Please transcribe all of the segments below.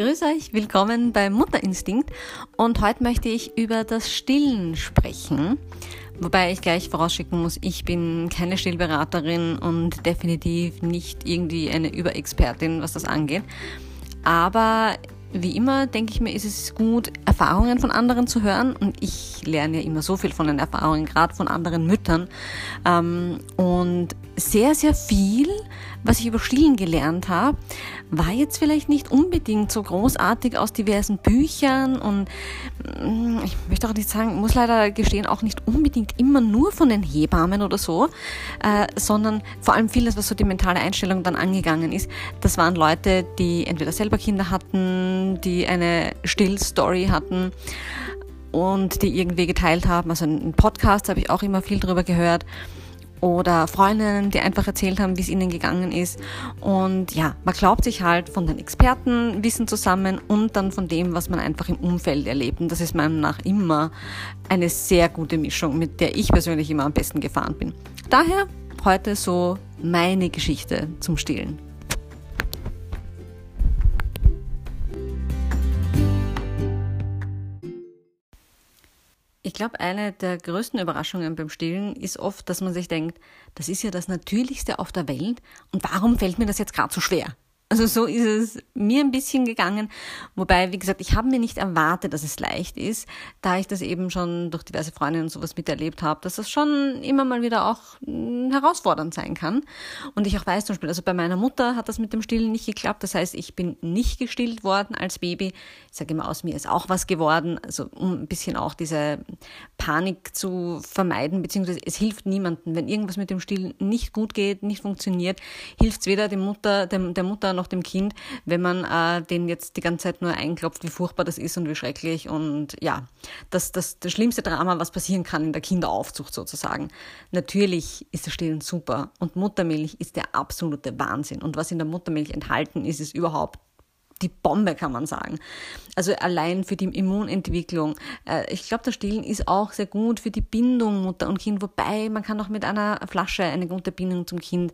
Grüß euch, willkommen bei Mutterinstinkt und heute möchte ich über das Stillen sprechen. Wobei ich gleich vorausschicken muss, ich bin keine Stillberaterin und definitiv nicht irgendwie eine Überexpertin, was das angeht. Aber wie immer denke ich mir, ist es gut, Erfahrungen von anderen zu hören. Und ich lerne ja immer so viel von den Erfahrungen, gerade von anderen Müttern. Ähm, und sehr, sehr viel, was ich über Stillen gelernt habe, war jetzt vielleicht nicht unbedingt so großartig aus diversen Büchern und mm, ich möchte auch nicht sagen, muss leider gestehen, auch nicht unbedingt immer nur von den Hebammen oder so, äh, sondern vor allem vieles, was so die mentale Einstellung dann angegangen ist, das waren Leute, die entweder selber Kinder hatten, die eine Stillstory hatten und die irgendwie geteilt haben. Also ein Podcast habe ich auch immer viel drüber gehört oder Freundinnen, die einfach erzählt haben, wie es ihnen gegangen ist. Und ja, man glaubt sich halt von den Experten Wissen zusammen und dann von dem, was man einfach im Umfeld erlebt. Und das ist meiner nach immer eine sehr gute Mischung, mit der ich persönlich immer am besten gefahren bin. Daher heute so meine Geschichte zum Stillen. Glaube, eine der größten Überraschungen beim Stillen ist oft, dass man sich denkt, das ist ja das Natürlichste auf der Welt und warum fällt mir das jetzt gerade so schwer? Also so ist es mir ein bisschen gegangen. Wobei, wie gesagt, ich habe mir nicht erwartet, dass es leicht ist, da ich das eben schon durch diverse Freundinnen und sowas miterlebt habe, dass das schon immer mal wieder auch hm, herausfordernd sein kann. Und ich auch weiß zum Beispiel, also bei meiner Mutter hat das mit dem Stillen nicht geklappt. Das heißt, ich bin nicht gestillt worden als Baby. Ich sage immer, aus mir ist auch was geworden. Also um ein bisschen auch diese Panik zu vermeiden, beziehungsweise es hilft niemandem. Wenn irgendwas mit dem Stillen nicht gut geht, nicht funktioniert, hilft es weder dem Mutter, dem, der Mutter noch dem Kind, wenn man äh, den jetzt die ganze Zeit nur einklopft, wie furchtbar das ist und wie schrecklich. Und ja, das, das, das schlimmste Drama, was passieren kann in der Kinderaufzucht sozusagen. Natürlich ist das Stillen super und Muttermilch ist der absolute Wahnsinn. Und was in der Muttermilch enthalten ist, ist überhaupt die Bombe, kann man sagen. Also allein für die Immunentwicklung. Äh, ich glaube, das Stillen ist auch sehr gut für die Bindung Mutter und Kind, wobei man kann auch mit einer Flasche eine gute Bindung zum Kind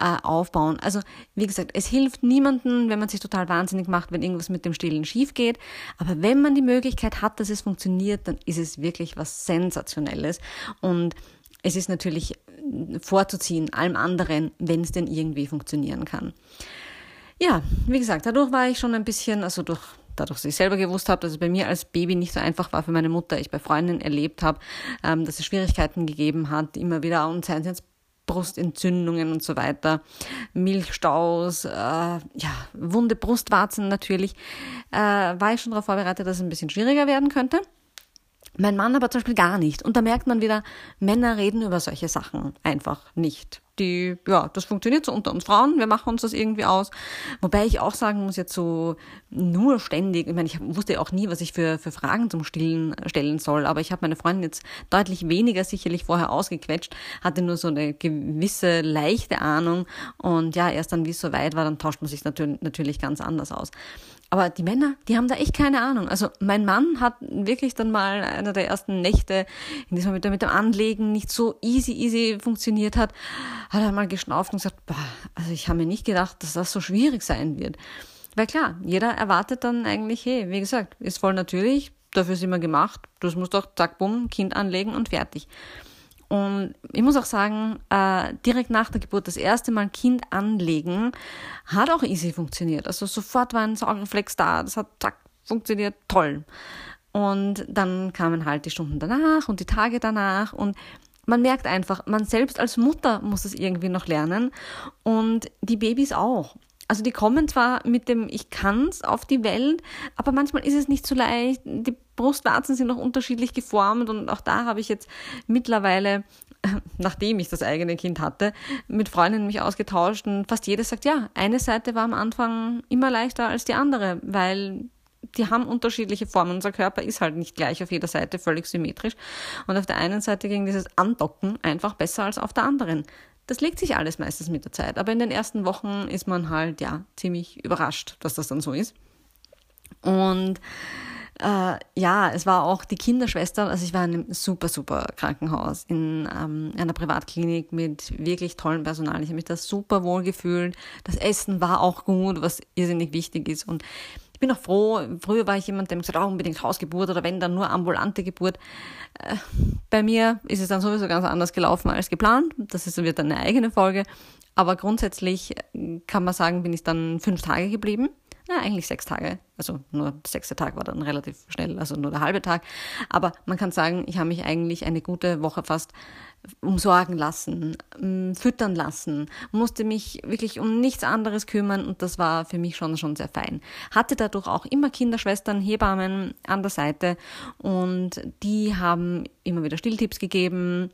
äh, aufbauen. Also wie gesagt, es hilft niemandem, wenn man sich total wahnsinnig macht, wenn irgendwas mit dem Stillen schief geht. Aber wenn man die Möglichkeit hat, dass es funktioniert, dann ist es wirklich was Sensationelles. Und es ist natürlich vorzuziehen, allem anderen, wenn es denn irgendwie funktionieren kann ja, wie gesagt, dadurch war ich schon ein bisschen, also durch dadurch, dass ich selber gewusst habe, dass es bei mir als Baby nicht so einfach war für meine Mutter, ich bei Freundinnen erlebt habe, ähm, dass es Schwierigkeiten gegeben hat, immer wieder und seien es jetzt Brustentzündungen und so weiter, Milchstaus, äh, ja, wunde Brustwarzen natürlich, äh, war ich schon darauf vorbereitet, dass es ein bisschen schwieriger werden könnte. Mein Mann aber zum Beispiel gar nicht. Und da merkt man wieder, Männer reden über solche Sachen einfach nicht. Die, ja, das funktioniert so unter uns Frauen, wir machen uns das irgendwie aus. Wobei ich auch sagen muss, jetzt so nur ständig, ich meine, ich wusste auch nie, was ich für, für Fragen zum Stillen stellen soll, aber ich habe meine Freundin jetzt deutlich weniger sicherlich vorher ausgequetscht, hatte nur so eine gewisse leichte Ahnung und ja, erst dann, wie es so weit war, dann tauscht man sich natürlich, natürlich ganz anders aus. Aber die Männer, die haben da echt keine Ahnung. Also mein Mann hat wirklich dann mal einer der ersten Nächte, in diesem mit, mit dem Anlegen nicht so easy, easy funktioniert hat, hat er mal geschnauft und gesagt, boah, also ich habe mir nicht gedacht, dass das so schwierig sein wird. Weil klar, jeder erwartet dann eigentlich, hey, wie gesagt, ist voll natürlich, dafür sind wir gemacht, das muss doch zack, bumm, Kind anlegen und fertig. Und ich muss auch sagen, äh, direkt nach der Geburt das erste Mal Kind anlegen hat auch easy funktioniert. Also sofort war ein Saugreflex da, das hat zack, funktioniert toll. Und dann kamen halt die Stunden danach und die Tage danach und man merkt einfach, man selbst als Mutter muss es irgendwie noch lernen und die Babys auch. Also die kommen zwar mit dem Ich kann's auf die Welt, aber manchmal ist es nicht so leicht. Die Brustwarzen sind noch unterschiedlich geformt und auch da habe ich jetzt mittlerweile, nachdem ich das eigene Kind hatte, mit Freundinnen mich ausgetauscht und fast jede sagt, ja, eine Seite war am Anfang immer leichter als die andere, weil die haben unterschiedliche Formen. Unser Körper ist halt nicht gleich auf jeder Seite völlig symmetrisch. Und auf der einen Seite ging dieses Andocken einfach besser als auf der anderen. Das legt sich alles meistens mit der Zeit. Aber in den ersten Wochen ist man halt, ja, ziemlich überrascht, dass das dann so ist. Und äh, ja, es war auch die Kinderschwester, also ich war in einem super, super Krankenhaus, in ähm, einer Privatklinik mit wirklich tollem Personal. Ich habe mich da super wohl gefühlt. Das Essen war auch gut, was irrsinnig wichtig ist. Und bin auch froh, früher war ich jemand, der gesagt hat, oh, unbedingt Hausgeburt oder wenn, dann nur ambulante Geburt. Äh, bei mir ist es dann sowieso ganz anders gelaufen als geplant. Das ist, wird dann eine eigene Folge. Aber grundsätzlich kann man sagen, bin ich dann fünf Tage geblieben na, eigentlich sechs Tage. Also nur der sechste Tag war dann relativ schnell, also nur der halbe Tag. Aber man kann sagen, ich habe mich eigentlich eine gute Woche fast umsorgen lassen, mm, füttern lassen, musste mich wirklich um nichts anderes kümmern und das war für mich schon, schon sehr fein. Hatte dadurch auch immer Kinderschwestern, Hebammen an der Seite und die haben immer wieder Stilltipps gegeben,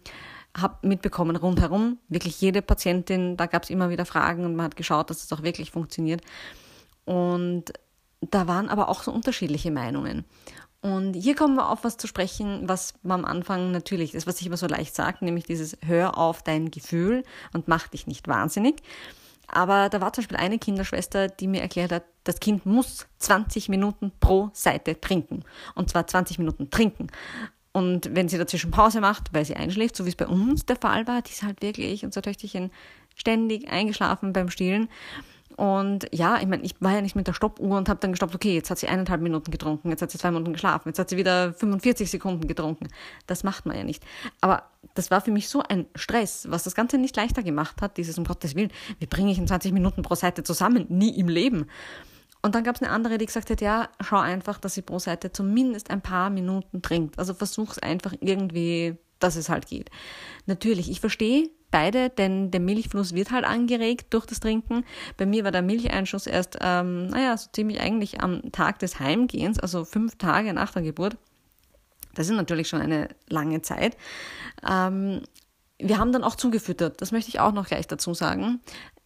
habe mitbekommen rundherum, wirklich jede Patientin, da gab es immer wieder Fragen und man hat geschaut, dass es auch wirklich funktioniert. Und da waren aber auch so unterschiedliche Meinungen. Und hier kommen wir auf was zu sprechen, was man am Anfang natürlich ist, was ich immer so leicht sage, nämlich dieses Hör auf dein Gefühl und mach dich nicht wahnsinnig. Aber da war zum Beispiel eine Kinderschwester, die mir erklärt hat, das Kind muss 20 Minuten pro Seite trinken. Und zwar 20 Minuten trinken. Und wenn sie dazwischen Pause macht, weil sie einschläft, so wie es bei uns der Fall war, die ist halt wirklich, unser Töchterchen, ständig eingeschlafen beim Stillen. Und ja, ich meine, ich war ja nicht mit der Stoppuhr und habe dann gestoppt, okay, jetzt hat sie eineinhalb Minuten getrunken, jetzt hat sie zwei Minuten geschlafen, jetzt hat sie wieder 45 Sekunden getrunken. Das macht man ja nicht. Aber das war für mich so ein Stress, was das Ganze nicht leichter gemacht hat, dieses um Gottes Willen, wie bringe ich in 20 Minuten pro Seite zusammen? Nie im Leben. Und dann gab es eine andere, die gesagt hat, ja, schau einfach, dass sie pro Seite zumindest ein paar Minuten trinkt. Also versuch's einfach irgendwie, dass es halt geht. Natürlich, ich verstehe, beide, denn der Milchfluss wird halt angeregt durch das Trinken. Bei mir war der Milcheinschuss erst, ähm, naja, so ziemlich eigentlich am Tag des Heimgehens, also fünf Tage nach der Geburt. Das ist natürlich schon eine lange Zeit. Ähm, wir haben dann auch zugefüttert, das möchte ich auch noch gleich dazu sagen.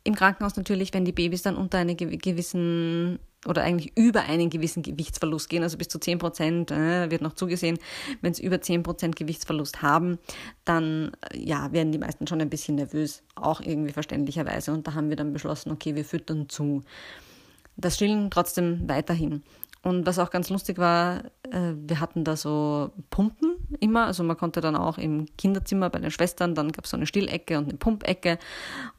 Im Krankenhaus natürlich, wenn die Babys dann unter eine gewissen oder eigentlich über einen gewissen Gewichtsverlust gehen, also bis zu 10 Prozent äh, wird noch zugesehen. Wenn sie über 10 Prozent Gewichtsverlust haben, dann äh, ja, werden die meisten schon ein bisschen nervös, auch irgendwie verständlicherweise. Und da haben wir dann beschlossen, okay, wir füttern zu. Das Stillen trotzdem weiterhin. Und was auch ganz lustig war, äh, wir hatten da so Pumpen immer. Also man konnte dann auch im Kinderzimmer bei den Schwestern, dann gab es so eine Stillecke und eine Pumpecke.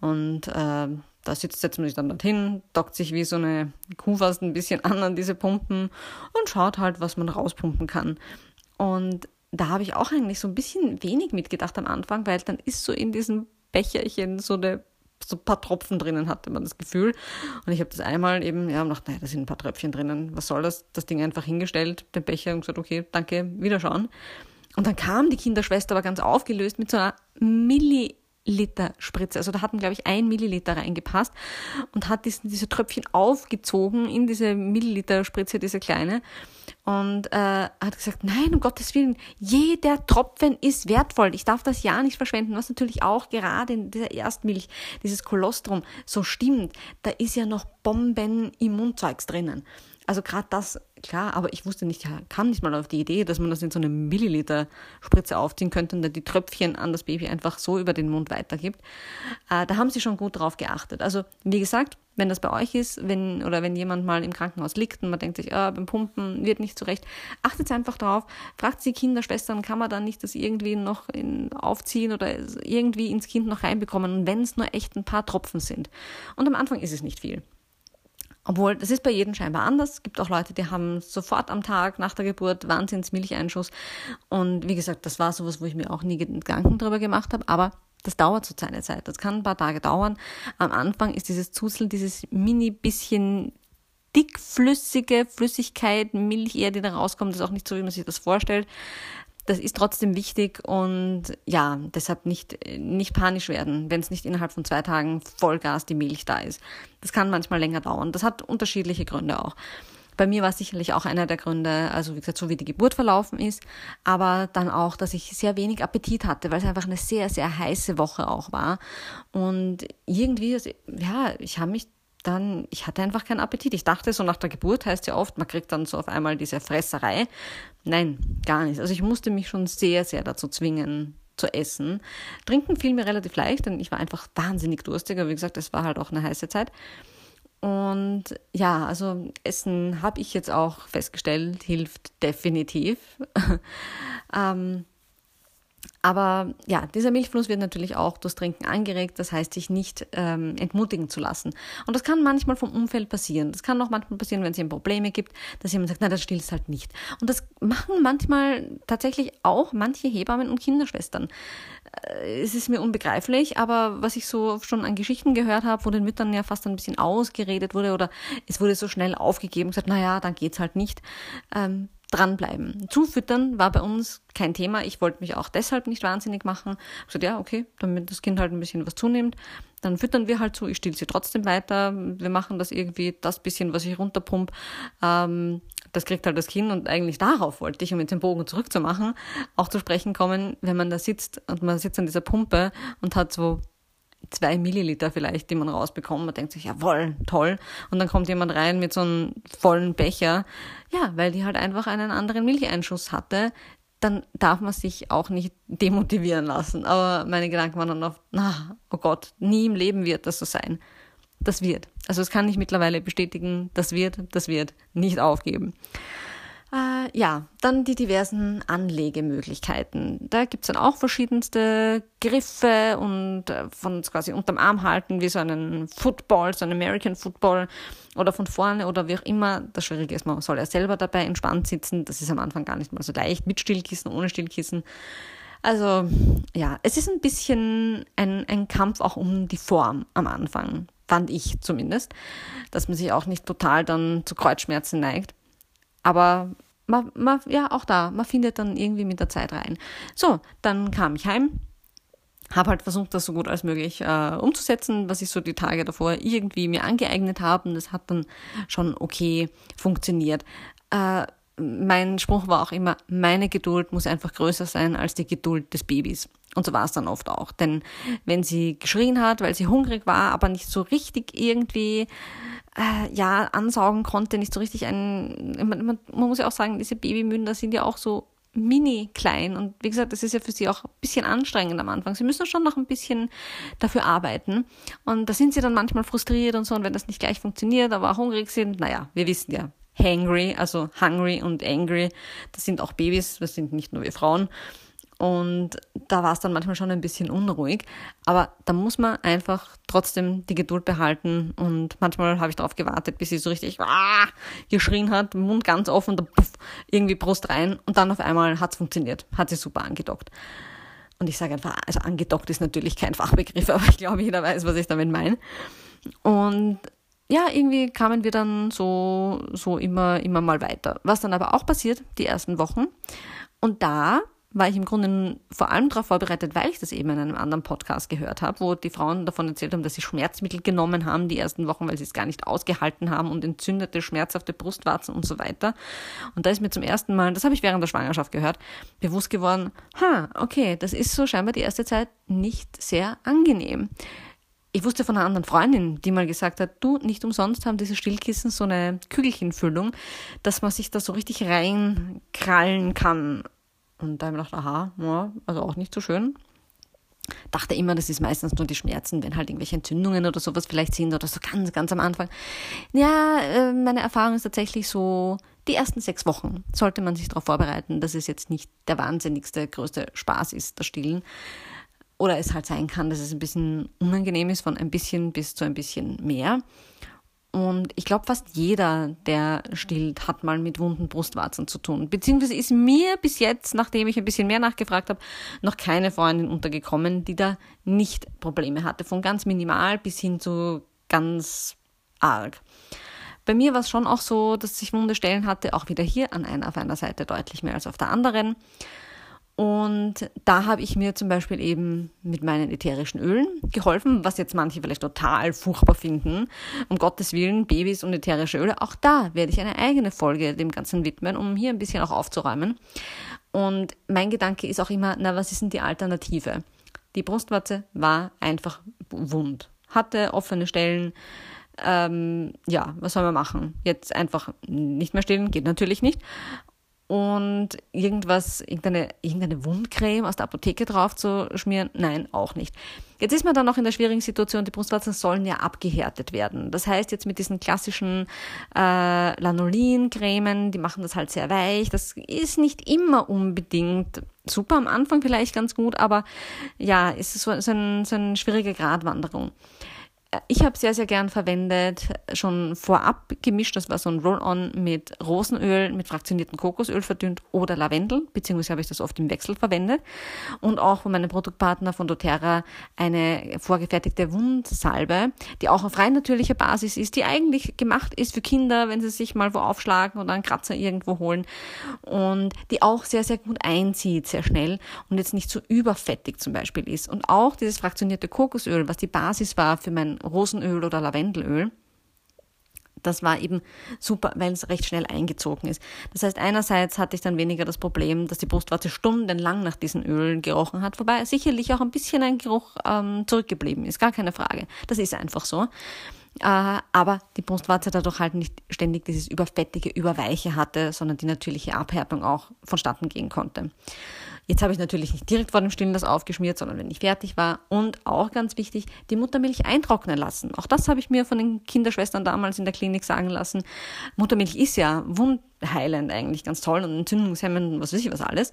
Und äh, da sitzt, setzt man sich dann dorthin, dockt sich wie so eine Kuh fast ein bisschen an an diese Pumpen und schaut halt, was man rauspumpen kann. Und da habe ich auch eigentlich so ein bisschen wenig mitgedacht am Anfang, weil dann ist so in diesem Becherchen so eine so ein paar Tropfen drinnen, hatte man das Gefühl. Und ich habe das einmal eben, ja, gedacht, naja, da sind ein paar Tröpfchen drinnen. Was soll das? Das Ding einfach hingestellt, den Becher und gesagt, okay, danke, wiederschauen. Und dann kam die Kinderschwester aber ganz aufgelöst mit so einer Milli Liter Spritze. Also da hatten, glaube ich, ein Milliliter reingepasst und hat diesen, diese Tröpfchen aufgezogen in diese Milliliter Spritze, diese kleine. Und äh, hat gesagt, nein, um Gottes Willen, jeder Tropfen ist wertvoll. Ich darf das ja nicht verschwenden. Was natürlich auch gerade in dieser Erstmilch, dieses Kolostrum, so stimmt. Da ist ja noch Bomben Immunzeugs drinnen. Also gerade das, klar, aber ich wusste nicht, kam nicht mal auf die Idee, dass man das in so eine Milliliter Spritze aufziehen könnte und dann die Tröpfchen an das Baby einfach so über den Mund weitergibt. Äh, da haben sie schon gut drauf geachtet. Also wie gesagt, wenn das bei euch ist, wenn oder wenn jemand mal im Krankenhaus liegt und man denkt sich, ah, beim Pumpen wird nicht zurecht, achtet einfach drauf, fragt die Kinderschwestern, kann man da nicht das irgendwie noch in, aufziehen oder irgendwie ins Kind noch reinbekommen, wenn es nur echt ein paar Tropfen sind. Und am Anfang ist es nicht viel. Obwohl, das ist bei jedem scheinbar anders. Es gibt auch Leute, die haben sofort am Tag nach der Geburt Wahnsinns-Milcheinschuss. Und wie gesagt, das war sowas, wo ich mir auch nie Gedanken drüber gemacht habe. Aber das dauert so seine Zeit. Das kann ein paar Tage dauern. Am Anfang ist dieses Zuzeln, dieses mini bisschen dickflüssige Flüssigkeit, Milch eher, die da rauskommt, das ist auch nicht so, wie man sich das vorstellt das ist trotzdem wichtig und ja, deshalb nicht, nicht panisch werden, wenn es nicht innerhalb von zwei Tagen Vollgas die Milch da ist. Das kann manchmal länger dauern. Das hat unterschiedliche Gründe auch. Bei mir war es sicherlich auch einer der Gründe, also wie gesagt, so wie die Geburt verlaufen ist, aber dann auch, dass ich sehr wenig Appetit hatte, weil es einfach eine sehr, sehr heiße Woche auch war. Und irgendwie, also, ja, ich habe mich dann, ich hatte einfach keinen Appetit. Ich dachte, so nach der Geburt heißt ja oft, man kriegt dann so auf einmal diese Fresserei. Nein, gar nicht. Also ich musste mich schon sehr, sehr dazu zwingen, zu essen. Trinken fiel mir relativ leicht, denn ich war einfach wahnsinnig durstig. Aber wie gesagt, es war halt auch eine heiße Zeit. Und ja, also Essen habe ich jetzt auch festgestellt, hilft definitiv. ähm, Aber ja, dieser Milchfluss wird natürlich auch durchs Trinken angeregt, das heißt, sich nicht ähm, entmutigen zu lassen. Und das kann manchmal vom Umfeld passieren. Das kann auch manchmal passieren, wenn es eben Probleme gibt, dass jemand sagt, na, das stillst halt nicht. Und das machen manchmal tatsächlich auch manche Hebammen und Kinderschwestern. Äh, es ist mir unbegreiflich, aber was ich so schon an Geschichten gehört habe, wo den Müttern ja fast ein bisschen ausgeredet wurde oder es wurde so schnell aufgegeben, gesagt, na ja, dann geht's halt nicht. Ähm, dranbleiben. Zufüttern war bei uns kein Thema. Ich wollte mich auch deshalb nicht wahnsinnig machen. Ich gesagt, ja, okay, damit das Kind halt ein bisschen was zunimmt, dann füttern wir halt so. Ich stille sie trotzdem weiter. Wir machen das irgendwie, das bisschen, was ich runterpump, ähm, das kriegt halt das Kind. Und eigentlich darauf wollte ich, um jetzt den Bogen zurückzumachen, auch zu sprechen kommen, wenn man da sitzt und man sitzt an dieser Pumpe und hat so zwei Milliliter vielleicht, die man rausbekommt. Man denkt sich, jawohl, toll. Und dann kommt jemand rein mit so einem vollen Becher. Ja, weil die halt einfach einen anderen Milcheinschuss hatte. Dann darf man sich auch nicht demotivieren lassen. Aber meine Gedanken waren dann oft, na, oh Gott, nie im Leben wird das so sein. Das wird. Also das kann ich mittlerweile bestätigen. Das wird, das wird nicht aufgeben. Äh, ja, dann die diversen Anlegemöglichkeiten. Da gibt's dann auch verschiedenste Griffe und äh, von quasi unterm Arm halten, wie so einen Football, so einen American Football oder von vorne oder wie auch immer. Das Schwierige ist, man soll ja selber dabei entspannt sitzen. Das ist am Anfang gar nicht mal so leicht, mit Stillkissen, ohne Stillkissen. Also ja, es ist ein bisschen ein, ein Kampf auch um die Form am Anfang, fand ich zumindest, dass man sich auch nicht total dann zu Kreuzschmerzen neigt. Aber man, man, ja, auch da, man findet dann irgendwie mit der Zeit rein. So, dann kam ich heim, habe halt versucht, das so gut als möglich äh, umzusetzen, was ich so die Tage davor irgendwie mir angeeignet habe. Und das hat dann schon okay funktioniert. Äh, mein Spruch war auch immer, meine Geduld muss einfach größer sein als die Geduld des Babys. Und so war es dann oft auch. Denn wenn sie geschrien hat, weil sie hungrig war, aber nicht so richtig irgendwie äh, ja, ansaugen konnte, nicht so richtig ein. Man, man, man muss ja auch sagen, diese Babymünder sind ja auch so mini klein und wie gesagt, das ist ja für sie auch ein bisschen anstrengend am Anfang. Sie müssen schon noch ein bisschen dafür arbeiten und da sind sie dann manchmal frustriert und so und wenn das nicht gleich funktioniert, aber auch hungrig sind, naja, wir wissen ja, hangry, also hungry und angry, das sind auch Babys, das sind nicht nur wir Frauen und da war es dann manchmal schon ein bisschen unruhig. Aber da muss man einfach trotzdem die Geduld behalten. Und manchmal habe ich darauf gewartet, bis sie so richtig ah, geschrien hat, Mund ganz offen, da puff, irgendwie Brust rein. Und dann auf einmal hat es funktioniert. Hat sie super angedockt. Und ich sage einfach, also angedockt ist natürlich kein Fachbegriff, aber ich glaube, jeder weiß, was ich damit meine. Und ja, irgendwie kamen wir dann so, so immer, immer mal weiter. Was dann aber auch passiert, die ersten Wochen. Und da war ich im Grunde vor allem darauf vorbereitet, weil ich das eben in einem anderen Podcast gehört habe, wo die Frauen davon erzählt haben, dass sie Schmerzmittel genommen haben die ersten Wochen, weil sie es gar nicht ausgehalten haben und entzündete, schmerzhafte Brustwarzen und so weiter. Und da ist mir zum ersten Mal, das habe ich während der Schwangerschaft gehört, bewusst geworden, ha, okay, das ist so scheinbar die erste Zeit nicht sehr angenehm. Ich wusste von einer anderen Freundin, die mal gesagt hat, du, nicht umsonst haben diese Stillkissen so eine Kügelchenfüllung, dass man sich da so richtig reinkrallen kann und da habe ich gedacht, aha, ja, also auch nicht so schön. Dachte immer, das ist meistens nur die Schmerzen, wenn halt irgendwelche Entzündungen oder sowas vielleicht sind oder so ganz, ganz am Anfang. Ja, äh, meine Erfahrung ist tatsächlich so, die ersten sechs Wochen sollte man sich darauf vorbereiten, dass es jetzt nicht der wahnsinnigste, größte Spaß ist, das Stillen. Oder es halt sein kann, dass es ein bisschen unangenehm ist, von ein bisschen bis zu ein bisschen mehr. Und ich glaube, fast jeder, der stillt, hat mal mit wunden Brustwarzen zu tun. Beziehungsweise ist mir bis jetzt, nachdem ich ein bisschen mehr nachgefragt habe, noch keine Freundin untergekommen, die da nicht Probleme hatte. Von ganz minimal bis hin zu ganz arg. Bei mir war es schon auch so, dass ich wunde Stellen hatte, auch wieder hier an einer auf einer Seite deutlich mehr als auf der anderen. Und da habe ich mir zum Beispiel eben mit meinen ätherischen Ölen geholfen, was jetzt manche vielleicht total furchtbar finden. Um Gottes Willen, Babys und ätherische Öle. Auch da werde ich eine eigene Folge dem Ganzen widmen, um hier ein bisschen auch aufzuräumen. Und mein Gedanke ist auch immer, na, was ist denn die Alternative? Die Brustwarze war einfach wund, hatte offene Stellen. Ähm, ja, was soll man machen? Jetzt einfach nicht mehr stillen, geht natürlich nicht und irgendwas, irgendeine, irgendeine Wundcreme aus der Apotheke drauf zu schmieren? Nein, auch nicht. Jetzt ist man dann noch in der schwierigen Situation, die Brustwarzen sollen ja abgehärtet werden. Das heißt, jetzt mit diesen klassischen äh, Lanolin-Cremen, die machen das halt sehr weich. Das ist nicht immer unbedingt super am Anfang vielleicht ganz gut, aber ja, ist so, so, ein, so eine schwierige Gratwanderung ich habe sehr, sehr gern verwendet, schon vorab gemischt. Das war so ein Roll-On mit Rosenöl, mit fraktioniertem Kokosöl verdünnt oder Lavendel, beziehungsweise habe ich das oft im Wechsel verwendet. Und auch von meinem Produktpartner von doTERRA eine vorgefertigte Wundsalbe, die auch auf rein natürlicher Basis ist, die eigentlich gemacht ist für Kinder, wenn sie sich mal wo aufschlagen oder einen Kratzer irgendwo holen. Und die auch sehr, sehr gut einzieht, sehr schnell und jetzt nicht so überfettig zum Beispiel ist. Und auch dieses fraktionierte Kokosöl, was die Basis war für mein Rosenöl oder Lavendelöl. Das war eben super, weil es recht schnell eingezogen ist. Das heißt, einerseits hatte ich dann weniger das Problem, dass die Brustwarze stundenlang nach diesen Ölen gerochen hat, wobei sicherlich auch ein bisschen ein Geruch ähm, zurückgeblieben ist, gar keine Frage. Das ist einfach so. Äh, aber die Brustwarze dadurch halt nicht ständig dieses Überfettige, Überweiche hatte, sondern die natürliche Abhärtung auch vonstatten gehen konnte. Jetzt habe ich natürlich nicht direkt vor dem Stillen das aufgeschmiert, sondern wenn ich fertig war. Und auch ganz wichtig, die Muttermilch eintrocknen lassen. Auch das habe ich mir von den Kinderschwestern damals in der Klinik sagen lassen. Muttermilch ist ja wundheilend eigentlich ganz toll und entzündungshemmend und was weiß ich was alles.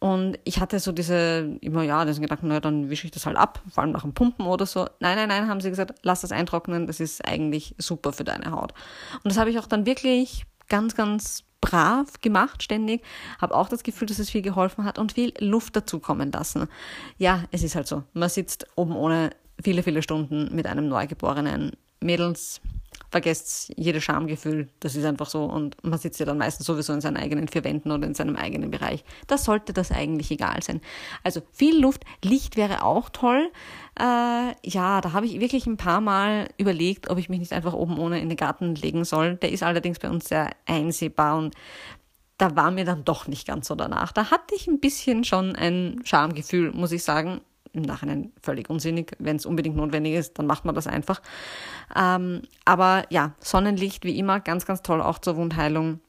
Und ich hatte so diese, immer ja, diesen Gedanken, naja, dann wische ich das halt ab, vor allem nach dem Pumpen oder so. Nein, nein, nein, haben sie gesagt, lass das eintrocknen, das ist eigentlich super für deine Haut. Und das habe ich auch dann wirklich ganz, ganz brav gemacht ständig, habe auch das Gefühl, dass es viel geholfen hat und viel Luft dazu kommen lassen. Ja, es ist halt so. Man sitzt oben ohne viele, viele Stunden mit einem Neugeborenen. Mädels, vergesst jedes Schamgefühl, das ist einfach so und man sitzt ja dann meistens sowieso in seinen eigenen vier Wänden oder in seinem eigenen Bereich. Da sollte das eigentlich egal sein. Also viel Luft, Licht wäre auch toll. Äh, ja, da habe ich wirklich ein paar Mal überlegt, ob ich mich nicht einfach oben ohne in den Garten legen soll. Der ist allerdings bei uns sehr einsehbar und da war mir dann doch nicht ganz so danach. Da hatte ich ein bisschen schon ein Schamgefühl, muss ich sagen im Nachhinein völlig unsinnig. Wenn es unbedingt notwendig ist, dann macht man das einfach. Ähm, aber ja, Sonnenlicht wie immer, ganz, ganz toll auch zur Wundheilung,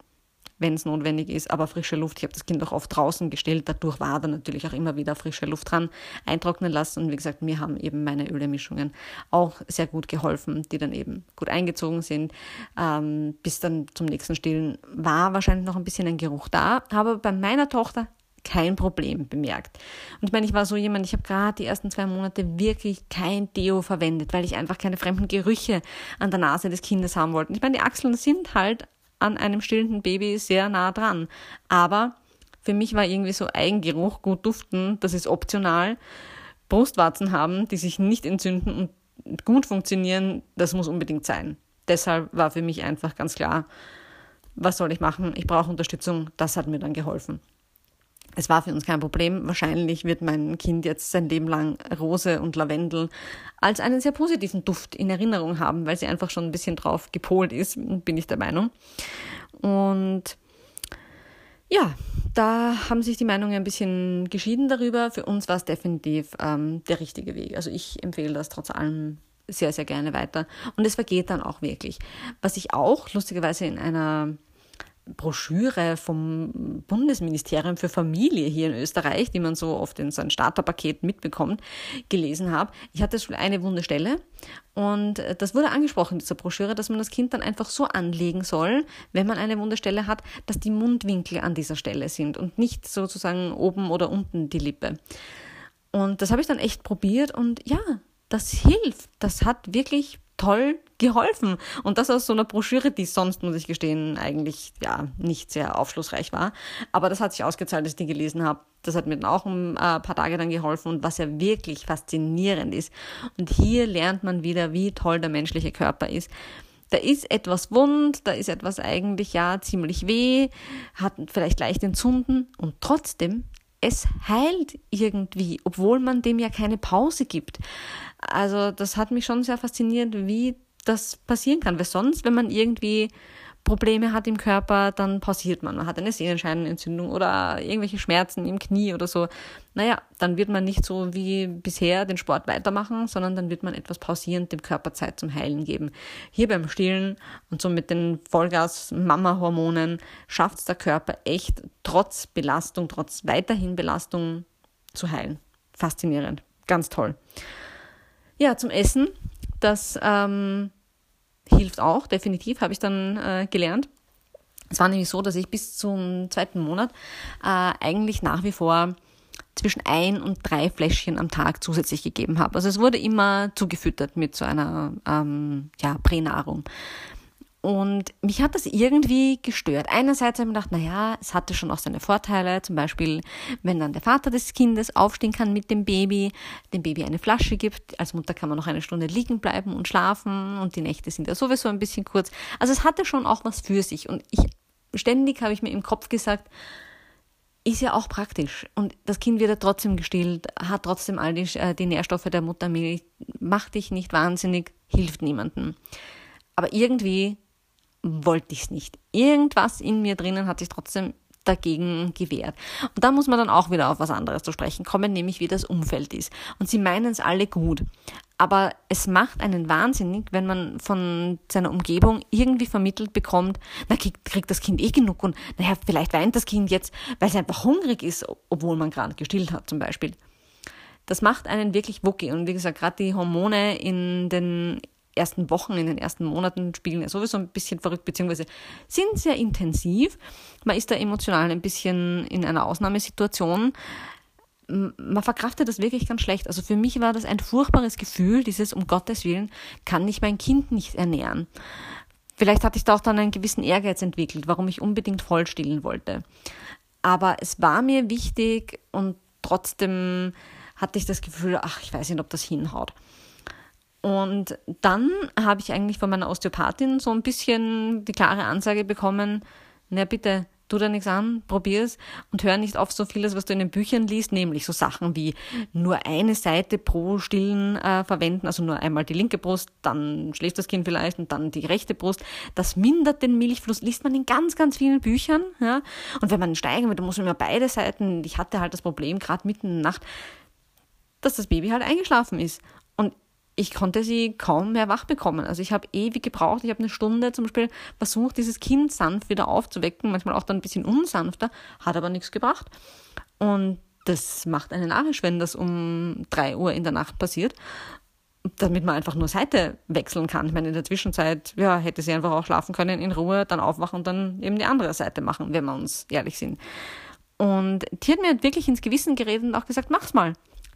wenn es notwendig ist. Aber frische Luft, ich habe das Kind auch oft draußen gestellt, dadurch war da natürlich auch immer wieder frische Luft dran, eintrocknen lassen. Und wie gesagt, mir haben eben meine Ölemischungen auch sehr gut geholfen, die dann eben gut eingezogen sind. Ähm, bis dann zum nächsten Stillen war wahrscheinlich noch ein bisschen ein Geruch da. Aber bei meiner Tochter kein Problem bemerkt. Und ich meine, ich war so jemand, ich habe gerade die ersten zwei Monate wirklich kein Deo verwendet, weil ich einfach keine fremden Gerüche an der Nase des Kindes haben wollte. Ich meine, die Achseln sind halt an einem stillenden Baby sehr nah dran. Aber für mich war irgendwie so Eigengeruch, gut duften, das ist optional. Brustwarzen haben, die sich nicht entzünden und gut funktionieren, das muss unbedingt sein. Deshalb war für mich einfach ganz klar, was soll ich machen? Ich brauche Unterstützung. Das hat mir dann geholfen. Es war für uns kein Problem. Wahrscheinlich wird mein Kind jetzt sein Leben lang Rose und Lavendel als einen sehr positiven Duft in Erinnerung haben, weil sie einfach schon ein bisschen drauf gepolt ist, bin ich der Meinung. Und ja, da haben sich die Meinungen ein bisschen geschieden darüber. Für uns war es definitiv ähm, der richtige Weg. Also ich empfehle das trotz allem sehr, sehr gerne weiter. Und es vergeht dann auch wirklich. Was ich auch lustigerweise in einer Broschüre vom Bundesministerium für Familie hier in Österreich, die man so oft in so ein Starterpaket mitbekommt, gelesen habe. Ich hatte schon eine wunde Stelle und das wurde angesprochen in dieser Broschüre, dass man das Kind dann einfach so anlegen soll, wenn man eine wunde Stelle hat, dass die Mundwinkel an dieser Stelle sind und nicht sozusagen oben oder unten die Lippe. Und das habe ich dann echt probiert und ja, das hilft. Das hat wirklich toll geholfen. Und das aus so einer Broschüre, die sonst, muss ich gestehen, eigentlich ja nicht sehr aufschlussreich war. Aber das hat sich ausgezahlt, dass ich die gelesen habe. Das hat mir dann auch ein äh, paar Tage dann geholfen und was ja wirklich faszinierend ist. Und hier lernt man wieder, wie toll der menschliche Körper ist. Da ist etwas wund, da ist etwas eigentlich ja ziemlich weh, hat vielleicht leicht entzünden und trotzdem es heilt irgendwie, obwohl man dem ja keine Pause gibt. Also das hat mich schon sehr fasziniert, wie das passieren kann. Weil sonst, wenn man irgendwie Probleme hat im Körper, dann pausiert man. Man hat eine Sehnenscheinenentzündung oder irgendwelche Schmerzen im Knie oder so. Naja, dann wird man nicht so wie bisher den Sport weitermachen, sondern dann wird man etwas pausieren, dem Körper Zeit zum Heilen geben. Hier beim Stillen und so mit den Vollgas-Mama-Hormonen schafft es der Körper echt trotz Belastung, trotz weiterhin Belastung zu heilen. Faszinierend. Ganz toll. Ja, zum Essen. Das ähm, hilft auch, definitiv, habe ich dann äh, gelernt. Es war nämlich so, dass ich bis zum zweiten Monat äh, eigentlich nach wie vor zwischen ein und drei Fläschchen am Tag zusätzlich gegeben habe. Also es wurde immer zugefüttert mit so einer ähm, ja, Pränahrung. Und mich hat das irgendwie gestört. Einerseits habe ich mir gedacht, naja, es hatte schon auch seine Vorteile. Zum Beispiel, wenn dann der Vater des Kindes aufstehen kann mit dem Baby, dem Baby eine Flasche gibt. Als Mutter kann man noch eine Stunde liegen bleiben und schlafen und die Nächte sind ja sowieso ein bisschen kurz. Also es hatte schon auch was für sich. Und ich, ständig habe ich mir im Kopf gesagt, ist ja auch praktisch. Und das Kind wird ja trotzdem gestillt, hat trotzdem all die, äh, die Nährstoffe der Muttermilch, macht dich nicht wahnsinnig, hilft niemandem. Aber irgendwie wollte ich es nicht. Irgendwas in mir drinnen hat sich trotzdem dagegen gewehrt. Und da muss man dann auch wieder auf was anderes zu sprechen kommen, nämlich wie das Umfeld ist. Und sie meinen es alle gut. Aber es macht einen wahnsinnig, wenn man von seiner Umgebung irgendwie vermittelt bekommt, na, kriegt, kriegt das Kind eh genug und naja, vielleicht weint das Kind jetzt, weil es einfach hungrig ist, obwohl man gerade gestillt hat zum Beispiel. Das macht einen wirklich wucki. Und wie gesagt, gerade die Hormone in den ersten Wochen, in den ersten Monaten spielen ja sowieso ein bisschen verrückt, beziehungsweise sind sehr intensiv. Man ist da emotional ein bisschen in einer Ausnahmesituation. Man verkraftet das wirklich ganz schlecht. Also für mich war das ein furchtbares Gefühl, dieses um Gottes Willen kann ich mein Kind nicht ernähren. Vielleicht hatte ich da auch dann einen gewissen Ehrgeiz entwickelt, warum ich unbedingt voll stillen wollte. Aber es war mir wichtig und trotzdem hatte ich das Gefühl, ach, ich weiß nicht, ob das hinhaut. Und dann habe ich eigentlich von meiner Osteopathin so ein bisschen die klare Ansage bekommen, na bitte, tu da nichts an, probier's und hör nicht auf so vieles, was du in den Büchern liest, nämlich so Sachen wie nur eine Seite pro Stillen äh, verwenden, also nur einmal die linke Brust, dann schläft das Kind vielleicht und dann die rechte Brust. Das mindert den Milchfluss, liest man in ganz, ganz vielen Büchern. Ja? Und wenn man steigen will, dann muss man immer beide Seiten. Ich hatte halt das Problem, gerade mitten in der Nacht, dass das Baby halt eingeschlafen ist. Und ich konnte sie kaum mehr wach bekommen. Also ich habe ewig gebraucht. Ich habe eine Stunde zum Beispiel versucht, dieses Kind sanft wieder aufzuwecken, manchmal auch dann ein bisschen unsanfter, hat aber nichts gebracht. Und das macht einen Arsch, wenn das um drei Uhr in der Nacht passiert, damit man einfach nur Seite wechseln kann. Ich meine, in der Zwischenzeit ja, hätte sie einfach auch schlafen können, in Ruhe, dann aufwachen und dann eben die andere Seite machen, wenn wir uns ehrlich sind. Und die hat mir wirklich ins Gewissen geredet und auch gesagt, mach's mal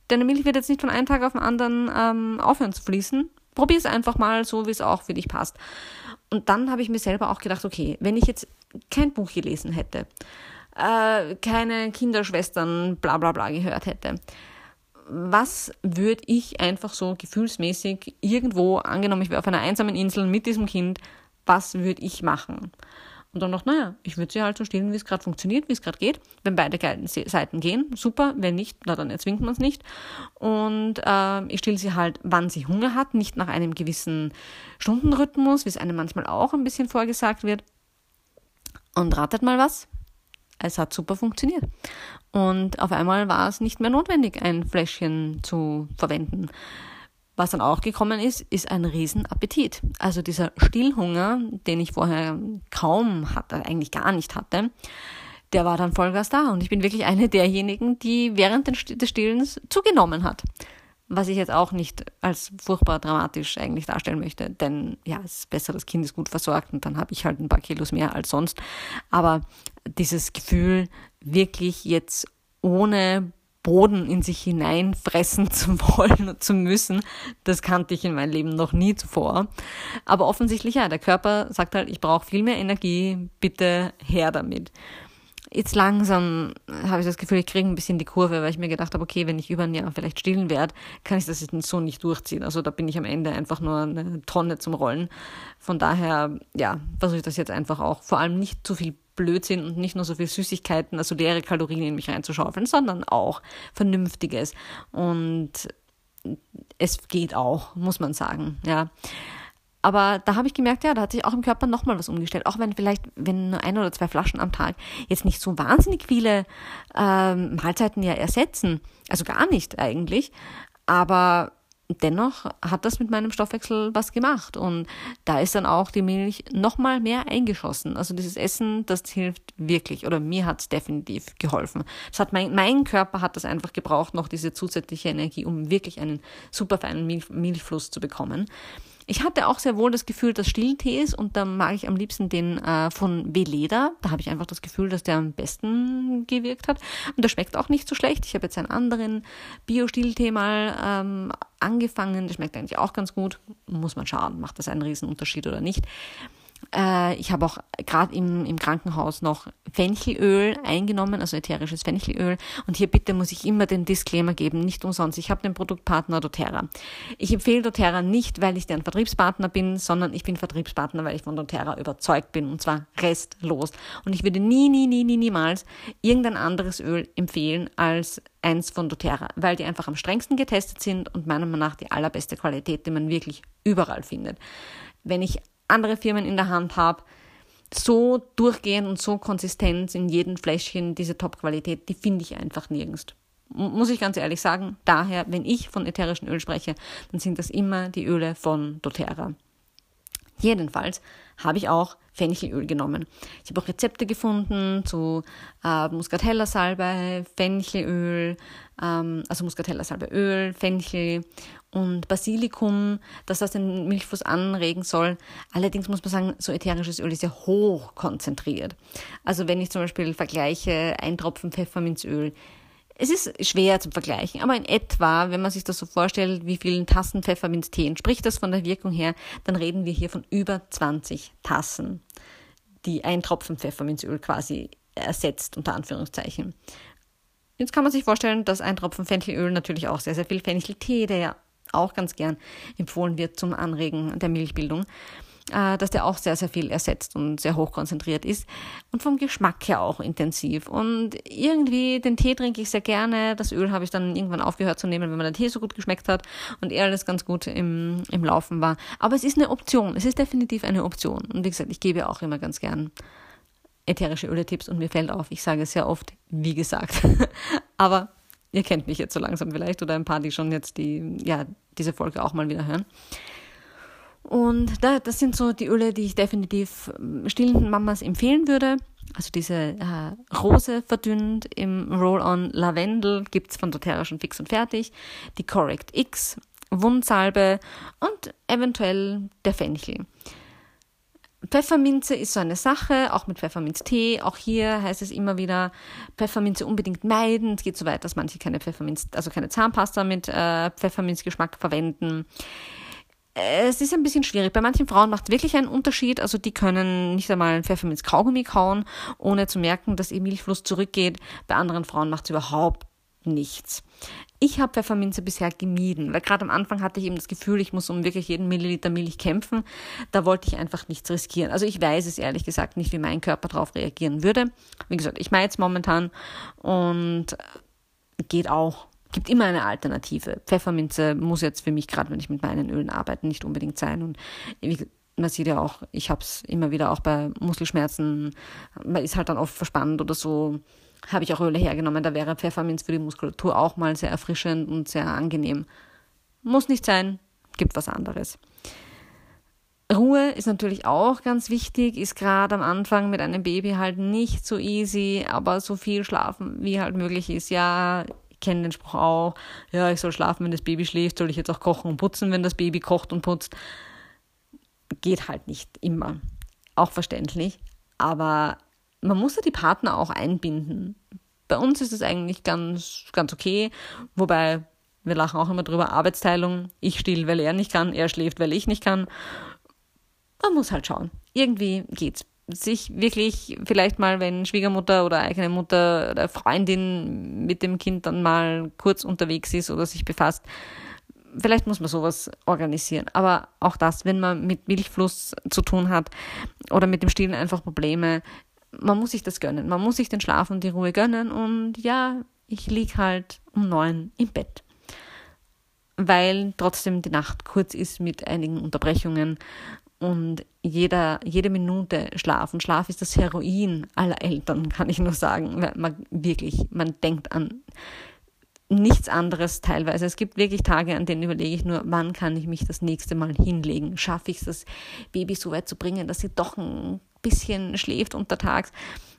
deine Milch wird jetzt nicht von einem Tag auf den anderen ähm, aufhören zu fließen. Probier es einfach mal so, wie es auch für dich passt. Und dann habe ich mir selber auch gedacht, okay, wenn ich jetzt kein Buch gelesen hätte, äh, keine Kinderschwestern bla bla bla gehört hätte, was würde ich einfach so gefühlsmäßig irgendwo, angenommen, ich wäre auf einer einsamen Insel mit diesem Kind, was würde ich machen? Und dann noch, naja, ich würde sie halt so stillen, wie es gerade funktioniert, wie es gerade geht. Wenn beide Seiten gehen, super. Wenn nicht, na dann erzwingt man es nicht. Und äh, ich stille sie halt, wann sie Hunger hat, nicht nach einem gewissen Stundenrhythmus, wie es einem manchmal auch ein bisschen vorgesagt wird. Und ratet mal was? Es hat super funktioniert. Und auf einmal war es nicht mehr notwendig, ein Fläschchen zu verwenden. Was dann auch gekommen ist, ist ein Riesenappetit. Also dieser Stillhunger, den ich vorher kaum hatte, eigentlich gar nicht hatte, der war dann Vollgas da. Und ich bin wirklich eine derjenigen, die während des Stillens zugenommen hat. Was ich jetzt auch nicht als furchtbar dramatisch eigentlich darstellen möchte. Denn ja, es ist besser, das Kind ist gut versorgt und dann habe ich halt ein paar Kilos mehr als sonst. Aber dieses Gefühl, wirklich jetzt ohne Boden in sich hineinfressen zu wollen und zu müssen, das kannte ich in meinem Leben noch nie zuvor. Aber offensichtlich ja, der Körper sagt halt, ich brauche viel mehr Energie, bitte her damit. Jetzt langsam habe ich das Gefühl, ich kriege ein bisschen die Kurve, weil ich mir gedacht habe, okay, wenn ich über ein Jahr vielleicht stillen werde, kann ich das jetzt so nicht durchziehen. Also da bin ich am Ende einfach nur eine Tonne zum Rollen. Von daher, ja, versuche ich das jetzt einfach auch. Vor allem nicht zu viel Blödsinn und nicht nur so viel Süßigkeiten, also leere Kalorien in mich reinzuschaufeln, sondern auch Vernünftiges. Und es geht auch, muss man sagen, ja. Aber da habe ich gemerkt, ja, da hat sich auch im Körper nochmal was umgestellt. Auch wenn vielleicht, wenn nur ein oder zwei Flaschen am Tag jetzt nicht so wahnsinnig viele ähm, Mahlzeiten ja ersetzen. Also gar nicht eigentlich. Aber dennoch hat das mit meinem Stoffwechsel was gemacht und da ist dann auch die Milch nochmal mehr eingeschossen. Also dieses Essen, das hilft wirklich oder mir hat es definitiv geholfen. Das hat mein, mein Körper hat das einfach gebraucht, noch diese zusätzliche Energie, um wirklich einen super feinen Milch, Milchfluss zu bekommen. Ich hatte auch sehr wohl das Gefühl, dass Stilltee ist und da mag ich am liebsten den äh, von Veleda. Da habe ich einfach das Gefühl, dass der am besten gewirkt hat. Und der schmeckt auch nicht so schlecht. Ich habe jetzt einen anderen Bio-Stilltee mal ähm, angefangen. Der schmeckt eigentlich auch ganz gut. Muss man schauen, macht das einen Riesenunterschied oder nicht. Äh, ich habe auch gerade im, im Krankenhaus noch Fenchelöl eingenommen, also ätherisches Fenchelöl. Und hier bitte muss ich immer den Disclaimer geben, nicht umsonst. Ich habe den Produktpartner doTERRA. Ich empfehle doTERRA nicht, weil ich deren Vertriebspartner bin, sondern ich bin Vertriebspartner, weil ich von doTERRA überzeugt bin und zwar restlos. Und ich würde nie, nie, nie, nie, niemals irgendein anderes Öl empfehlen als eins von doTERRA, weil die einfach am strengsten getestet sind und meiner Meinung nach die allerbeste Qualität, die man wirklich überall findet. Wenn ich andere Firmen in der Hand habe, so durchgehend und so konsistent in jedem Fläschchen diese Top-Qualität, die finde ich einfach nirgends. Muss ich ganz ehrlich sagen. Daher, wenn ich von ätherischen Öl spreche, dann sind das immer die Öle von doTERRA. Jedenfalls habe ich auch Fenchelöl genommen. Ich habe auch Rezepte gefunden zu äh, Muscatella-Salbei, Fenchelöl, ähm, also Muscatella-Salbeöl, Fenchel und Basilikum, dass das den Milchfuß anregen soll. Allerdings muss man sagen, so ätherisches Öl ist ja hoch konzentriert. Also wenn ich zum Beispiel vergleiche ein Tropfen Pfefferminzöl, es ist schwer zu vergleichen, aber in etwa, wenn man sich das so vorstellt, wie vielen Tassen Pfefferminztee entspricht das von der Wirkung her, dann reden wir hier von über 20 Tassen, die ein Tropfen Pfefferminzöl quasi ersetzt, unter Anführungszeichen. Jetzt kann man sich vorstellen, dass ein Tropfen Fenchelöl natürlich auch sehr, sehr viel Fencheltee, der ja auch ganz gern empfohlen wird zum Anregen der Milchbildung, dass der auch sehr, sehr viel ersetzt und sehr hoch konzentriert ist und vom Geschmack her auch intensiv. Und irgendwie den Tee trinke ich sehr gerne. Das Öl habe ich dann irgendwann aufgehört zu nehmen, wenn mir der Tee so gut geschmeckt hat und er alles ganz gut im, im Laufen war. Aber es ist eine Option. Es ist definitiv eine Option. Und wie gesagt, ich gebe auch immer ganz gern ätherische Öle-Tipps und mir fällt auf, ich sage es sehr oft, wie gesagt. Aber ihr kennt mich jetzt so langsam vielleicht oder ein paar, die schon jetzt die, ja, diese Folge auch mal wieder hören. Und da, das sind so die Öle, die ich definitiv stillenden Mamas empfehlen würde. Also diese äh, Rose verdünnt im Roll-On Lavendel gibt es von doTERRA schon fix und fertig. Die Correct X Wundsalbe und eventuell der Fenchel. Pfefferminze ist so eine Sache, auch mit Pfefferminztee. Auch hier heißt es immer wieder, Pfefferminze unbedingt meiden. Es geht so weit, dass manche keine Pfefferminz, also keine Zahnpasta mit äh, Pfefferminzgeschmack verwenden. Es ist ein bisschen schwierig. Bei manchen Frauen macht es wirklich einen Unterschied. Also die können nicht einmal ein Pfefferminz-Kaugummi kauen, ohne zu merken, dass ihr Milchfluss zurückgeht. Bei anderen Frauen macht es überhaupt nichts. Ich habe Pfefferminze bisher gemieden, weil gerade am Anfang hatte ich eben das Gefühl, ich muss um wirklich jeden Milliliter Milch kämpfen. Da wollte ich einfach nichts riskieren. Also ich weiß es ehrlich gesagt nicht, wie mein Körper darauf reagieren würde. Wie gesagt, ich mache jetzt momentan und geht auch. Gibt immer eine Alternative. Pfefferminze muss jetzt für mich, gerade wenn ich mit meinen Ölen arbeite, nicht unbedingt sein. Und man sieht ja auch, ich habe es immer wieder auch bei Muskelschmerzen, man ist halt dann oft verspannt oder so habe ich auch Öle hergenommen. Da wäre Pfefferminz für die Muskulatur auch mal sehr erfrischend und sehr angenehm. Muss nicht sein, gibt was anderes. Ruhe ist natürlich auch ganz wichtig, ist gerade am Anfang mit einem Baby halt nicht so easy, aber so viel schlafen, wie halt möglich ist. Ja, kenne den Spruch auch, ja, ich soll schlafen, wenn das Baby schläft, soll ich jetzt auch kochen und putzen, wenn das Baby kocht und putzt. Geht halt nicht immer. Auch verständlich. Aber man muss ja die Partner auch einbinden. Bei uns ist es eigentlich ganz, ganz okay, wobei wir lachen auch immer drüber, Arbeitsteilung, ich still, weil er nicht kann, er schläft, weil ich nicht kann. Man muss halt schauen. Irgendwie geht's. Sich wirklich vielleicht mal, wenn Schwiegermutter oder eigene Mutter oder Freundin mit dem Kind dann mal kurz unterwegs ist oder sich befasst, vielleicht muss man sowas organisieren. Aber auch das, wenn man mit Milchfluss zu tun hat oder mit dem Stillen einfach Probleme, man muss sich das gönnen. Man muss sich den Schlaf und die Ruhe gönnen. Und ja, ich liege halt um neun im Bett. Weil trotzdem die Nacht kurz ist mit einigen Unterbrechungen und jeder, jede Minute Schlaf. Und Schlaf ist das Heroin aller Eltern, kann ich nur sagen. Man wirklich, man denkt an nichts anderes teilweise. Es gibt wirklich Tage, an denen überlege ich nur, wann kann ich mich das nächste Mal hinlegen? Schaffe ich es, das Baby so weit zu bringen, dass sie doch ein bisschen schläft untertags.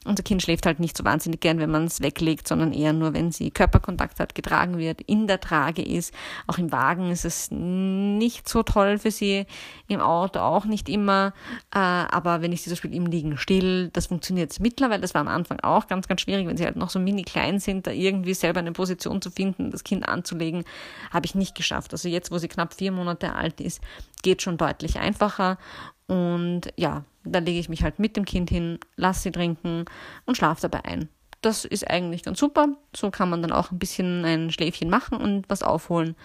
Unser Kind schläft halt nicht so wahnsinnig gern, wenn man es weglegt, sondern eher nur, wenn sie Körperkontakt hat, getragen wird, in der Trage ist. Auch im Wagen ist es nicht so toll für sie, im Auto auch nicht immer. Äh, aber wenn ich sie zum Beispiel im Liegen still, das funktioniert mittlerweile. Das war am Anfang auch ganz, ganz schwierig, wenn sie halt noch so mini klein sind, da irgendwie selber eine Position zu finden, das Kind anzulegen, habe ich nicht geschafft. Also jetzt, wo sie knapp vier Monate alt ist, geht schon deutlich einfacher. Und ja, da lege ich mich halt mit dem Kind hin, lasse sie trinken und schlafe dabei ein. Das ist eigentlich ganz super. So kann man dann auch ein bisschen ein Schläfchen machen und was aufholen.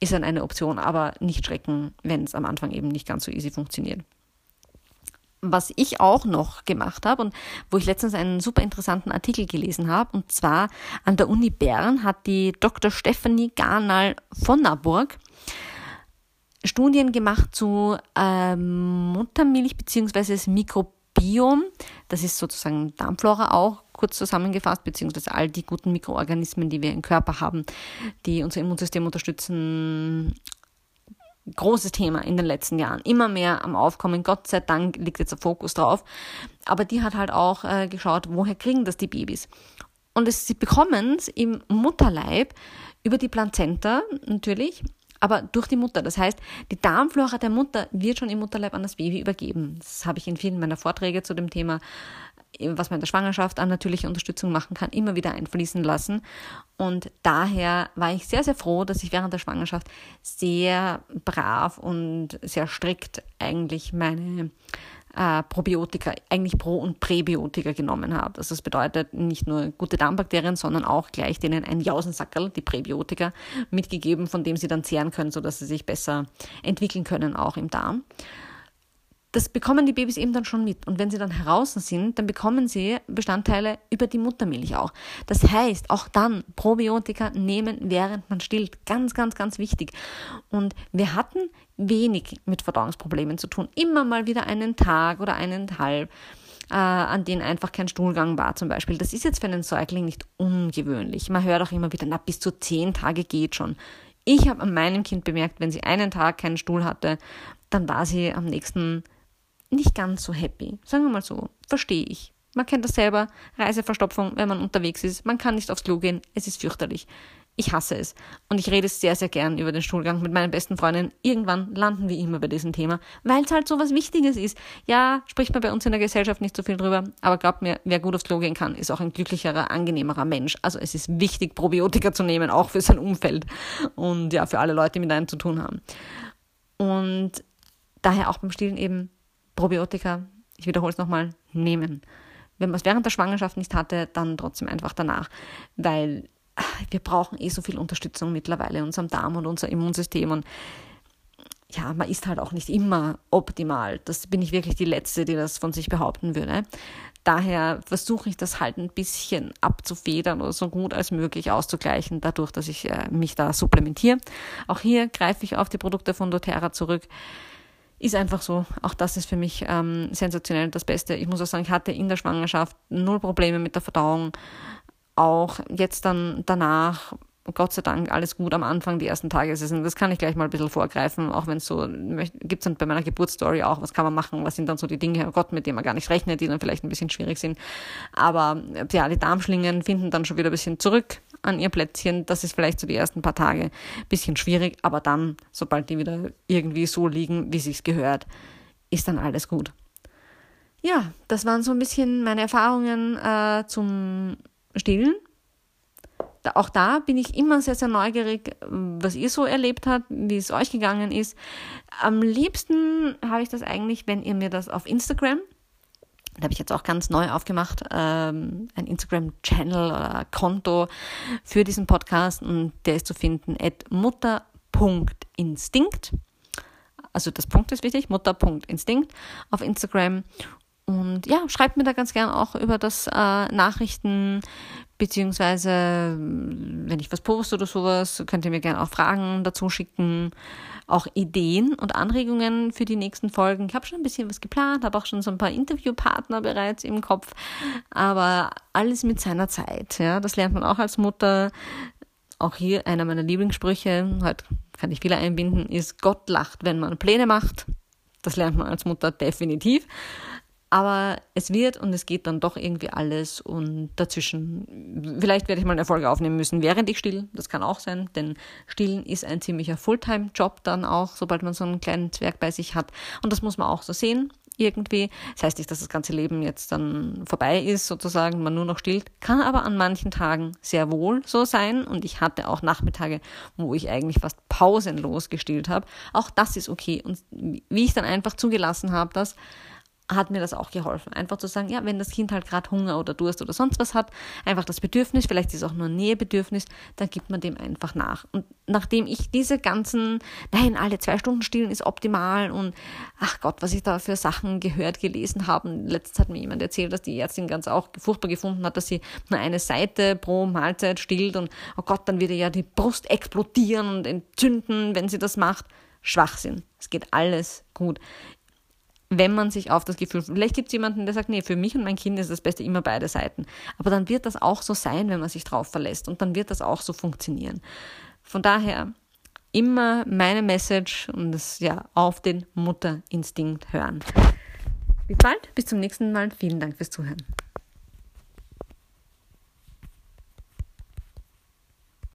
Ist dann eine Option, aber nicht schrecken, wenn es am Anfang eben nicht ganz so easy funktioniert. Was ich auch noch gemacht habe und wo ich letztens einen super interessanten Artikel gelesen habe, und zwar an der Uni Bern hat die Dr. Stephanie Garnal von Naburg Studien gemacht zu ähm, Muttermilch bzw. das Mikrobiom. Das ist sozusagen Darmflora auch kurz zusammengefasst, beziehungsweise all die guten Mikroorganismen, die wir im Körper haben, die unser Immunsystem unterstützen. Großes Thema in den letzten Jahren. Immer mehr am Aufkommen. Gott sei Dank liegt jetzt der Fokus drauf. Aber die hat halt auch äh, geschaut, woher kriegen das die Babys? Und es, sie bekommen es im Mutterleib über die Plazenta natürlich aber durch die Mutter. Das heißt, die Darmflora der Mutter wird schon im Mutterleib an das Baby übergeben. Das habe ich in vielen meiner Vorträge zu dem Thema, was man in der Schwangerschaft an natürliche Unterstützung machen kann, immer wieder einfließen lassen. Und daher war ich sehr, sehr froh, dass ich während der Schwangerschaft sehr brav und sehr strikt eigentlich meine äh, Probiotika, eigentlich Pro- und Präbiotika genommen habe. Also das bedeutet nicht nur gute Darmbakterien, sondern auch gleich denen ein Jausensackerl, die Präbiotika, mitgegeben, von dem sie dann zehren können, sodass sie sich besser entwickeln können, auch im Darm das bekommen die Babys eben dann schon mit. Und wenn sie dann heraus sind, dann bekommen sie Bestandteile über die Muttermilch auch. Das heißt, auch dann Probiotika nehmen, während man stillt. Ganz, ganz, ganz wichtig. Und wir hatten wenig mit Verdauungsproblemen zu tun. Immer mal wieder einen Tag oder eineinhalb, äh, an denen einfach kein Stuhlgang war zum Beispiel. Das ist jetzt für einen Säugling nicht ungewöhnlich. Man hört auch immer wieder, na, bis zu zehn Tage geht schon. Ich habe an meinem Kind bemerkt, wenn sie einen Tag keinen Stuhl hatte, dann war sie am nächsten nicht ganz so happy. Sagen wir mal so. Verstehe ich. Man kennt das selber. Reiseverstopfung, wenn man unterwegs ist. Man kann nicht aufs Klo gehen. Es ist fürchterlich. Ich hasse es. Und ich rede sehr, sehr gern über den Stuhlgang mit meinen besten Freundinnen. Irgendwann landen wir immer bei diesem Thema, weil es halt so was Wichtiges ist. Ja, spricht man bei uns in der Gesellschaft nicht so viel drüber, aber glaubt mir, wer gut aufs Klo gehen kann, ist auch ein glücklicherer, angenehmerer Mensch. Also es ist wichtig, Probiotika zu nehmen, auch für sein Umfeld und ja, für alle Leute, die mit einem zu tun haben. Und daher auch beim Stillen eben Probiotika, ich wiederhole es nochmal, nehmen. Wenn man es während der Schwangerschaft nicht hatte, dann trotzdem einfach danach, weil ah, wir brauchen eh so viel Unterstützung mittlerweile in unserem Darm und unser Immunsystem und ja, man ist halt auch nicht immer optimal. Das bin ich wirklich die Letzte, die das von sich behaupten würde. Daher versuche ich das halt ein bisschen abzufedern oder so gut als möglich auszugleichen, dadurch, dass ich äh, mich da supplementiere. Auch hier greife ich auf die Produkte von doTERRA zurück. Ist einfach so. Auch das ist für mich ähm, sensationell das Beste. Ich muss auch sagen, ich hatte in der Schwangerschaft null Probleme mit der Verdauung. Auch jetzt dann danach, Gott sei Dank, alles gut am Anfang, die ersten Tage. Das kann ich gleich mal ein bisschen vorgreifen, auch wenn es so, gibt es bei meiner Geburtsstory auch, was kann man machen, was sind dann so die Dinge, oh Gott, mit denen man gar nicht rechnet, die dann vielleicht ein bisschen schwierig sind. Aber ja, die Darmschlingen finden dann schon wieder ein bisschen zurück an ihr Plätzchen. Das ist vielleicht so die ersten paar Tage ein bisschen schwierig, aber dann, sobald die wieder irgendwie so liegen, wie sich's gehört, ist dann alles gut. Ja, das waren so ein bisschen meine Erfahrungen äh, zum Stillen. Da, auch da bin ich immer sehr, sehr neugierig, was ihr so erlebt habt, wie es euch gegangen ist. Am liebsten habe ich das eigentlich, wenn ihr mir das auf Instagram da habe ich jetzt auch ganz neu aufgemacht, ähm, ein Instagram-Channel oder Konto für diesen Podcast und der ist zu finden at mutter.instinkt. Also das Punkt ist wichtig, mutter.instinkt auf Instagram. Und ja, schreibt mir da ganz gern auch über das äh, Nachrichten, beziehungsweise wenn ich was poste oder sowas, könnt ihr mir gerne auch Fragen dazu schicken auch Ideen und Anregungen für die nächsten Folgen. Ich habe schon ein bisschen was geplant, habe auch schon so ein paar Interviewpartner bereits im Kopf, aber alles mit seiner Zeit. Ja, das lernt man auch als Mutter. Auch hier einer meiner Lieblingssprüche, heute kann ich viele einbinden, ist Gott lacht, wenn man Pläne macht. Das lernt man als Mutter definitiv. Aber es wird und es geht dann doch irgendwie alles und dazwischen, vielleicht werde ich mal eine Folge aufnehmen müssen, während ich still. Das kann auch sein, denn Stillen ist ein ziemlicher Fulltime-Job dann auch, sobald man so einen kleinen Zwerg bei sich hat. Und das muss man auch so sehen irgendwie. Das heißt nicht, dass das ganze Leben jetzt dann vorbei ist, sozusagen, man nur noch stillt. Kann aber an manchen Tagen sehr wohl so sein. Und ich hatte auch Nachmittage, wo ich eigentlich fast pausenlos gestillt habe. Auch das ist okay. Und wie ich dann einfach zugelassen habe, dass hat mir das auch geholfen. Einfach zu sagen, ja, wenn das Kind halt gerade Hunger oder Durst oder sonst was hat, einfach das Bedürfnis, vielleicht ist es auch nur ein Nähebedürfnis, dann gibt man dem einfach nach. Und nachdem ich diese ganzen, nein, alle zwei Stunden stillen ist optimal und ach Gott, was ich da für Sachen gehört, gelesen habe. Letztens hat mir jemand erzählt, dass die Ärztin ganz auch furchtbar gefunden hat, dass sie nur eine Seite pro Mahlzeit stillt und oh Gott, dann würde ja die Brust explodieren und entzünden, wenn sie das macht. Schwachsinn. Es geht alles gut wenn man sich auf das Gefühl, vielleicht gibt es jemanden, der sagt, nee, für mich und mein Kind ist das Beste immer beide Seiten. Aber dann wird das auch so sein, wenn man sich drauf verlässt und dann wird das auch so funktionieren. Von daher immer meine Message und das ja auf den Mutterinstinkt hören. Bis bald, bis zum nächsten Mal. Vielen Dank fürs Zuhören.